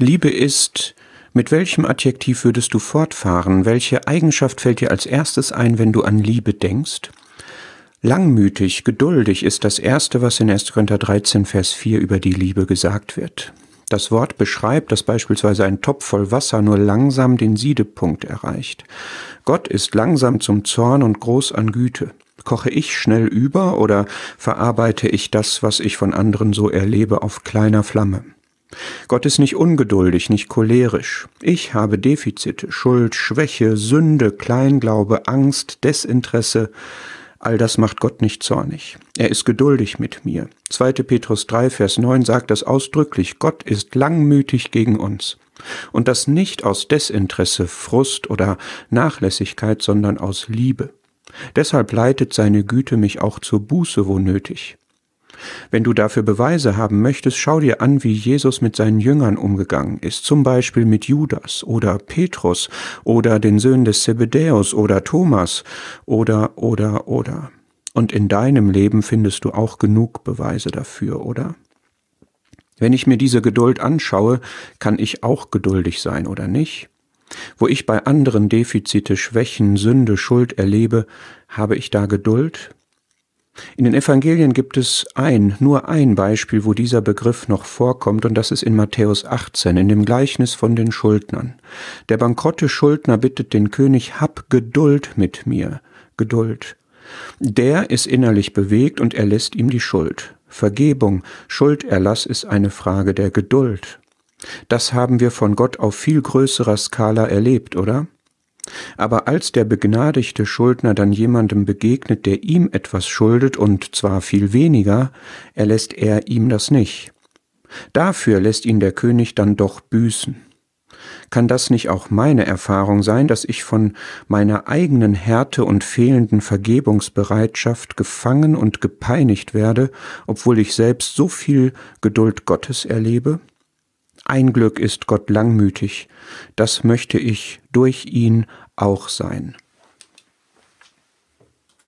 Liebe ist, mit welchem Adjektiv würdest du fortfahren? Welche Eigenschaft fällt dir als erstes ein, wenn du an Liebe denkst? Langmütig, geduldig ist das Erste, was in 1. Korinther 13, Vers 4 über die Liebe gesagt wird. Das Wort beschreibt, dass beispielsweise ein Topf voll Wasser nur langsam den Siedepunkt erreicht. Gott ist langsam zum Zorn und groß an Güte. Koche ich schnell über oder verarbeite ich das, was ich von anderen so erlebe, auf kleiner Flamme? Gott ist nicht ungeduldig, nicht cholerisch. Ich habe Defizite, Schuld, Schwäche, Sünde, Kleinglaube, Angst, Desinteresse. All das macht Gott nicht zornig. Er ist geduldig mit mir. 2. Petrus 3, Vers 9 sagt das ausdrücklich. Gott ist langmütig gegen uns. Und das nicht aus Desinteresse, Frust oder Nachlässigkeit, sondern aus Liebe. Deshalb leitet seine Güte mich auch zur Buße, wo nötig. Wenn du dafür Beweise haben möchtest, schau dir an, wie Jesus mit seinen Jüngern umgegangen ist, zum Beispiel mit Judas oder Petrus oder den Söhnen des Zebedäus oder Thomas oder oder oder. Und in deinem Leben findest du auch genug Beweise dafür, oder? Wenn ich mir diese Geduld anschaue, kann ich auch geduldig sein, oder nicht? Wo ich bei anderen Defizite, Schwächen, Sünde, Schuld erlebe, habe ich da Geduld? In den Evangelien gibt es ein, nur ein Beispiel, wo dieser Begriff noch vorkommt, und das ist in Matthäus 18, in dem Gleichnis von den Schuldnern. Der bankrotte Schuldner bittet den König, hab Geduld mit mir, Geduld. Der ist innerlich bewegt und er lässt ihm die Schuld. Vergebung, Schulderlass ist eine Frage der Geduld. Das haben wir von Gott auf viel größerer Skala erlebt, oder? Aber als der begnadigte Schuldner dann jemandem begegnet, der ihm etwas schuldet, und zwar viel weniger, erlässt er ihm das nicht. Dafür lässt ihn der König dann doch büßen. Kann das nicht auch meine Erfahrung sein, dass ich von meiner eigenen Härte und fehlenden Vergebungsbereitschaft gefangen und gepeinigt werde, obwohl ich selbst so viel Geduld Gottes erlebe? Ein Glück ist Gott langmütig, das möchte ich durch ihn auch sein.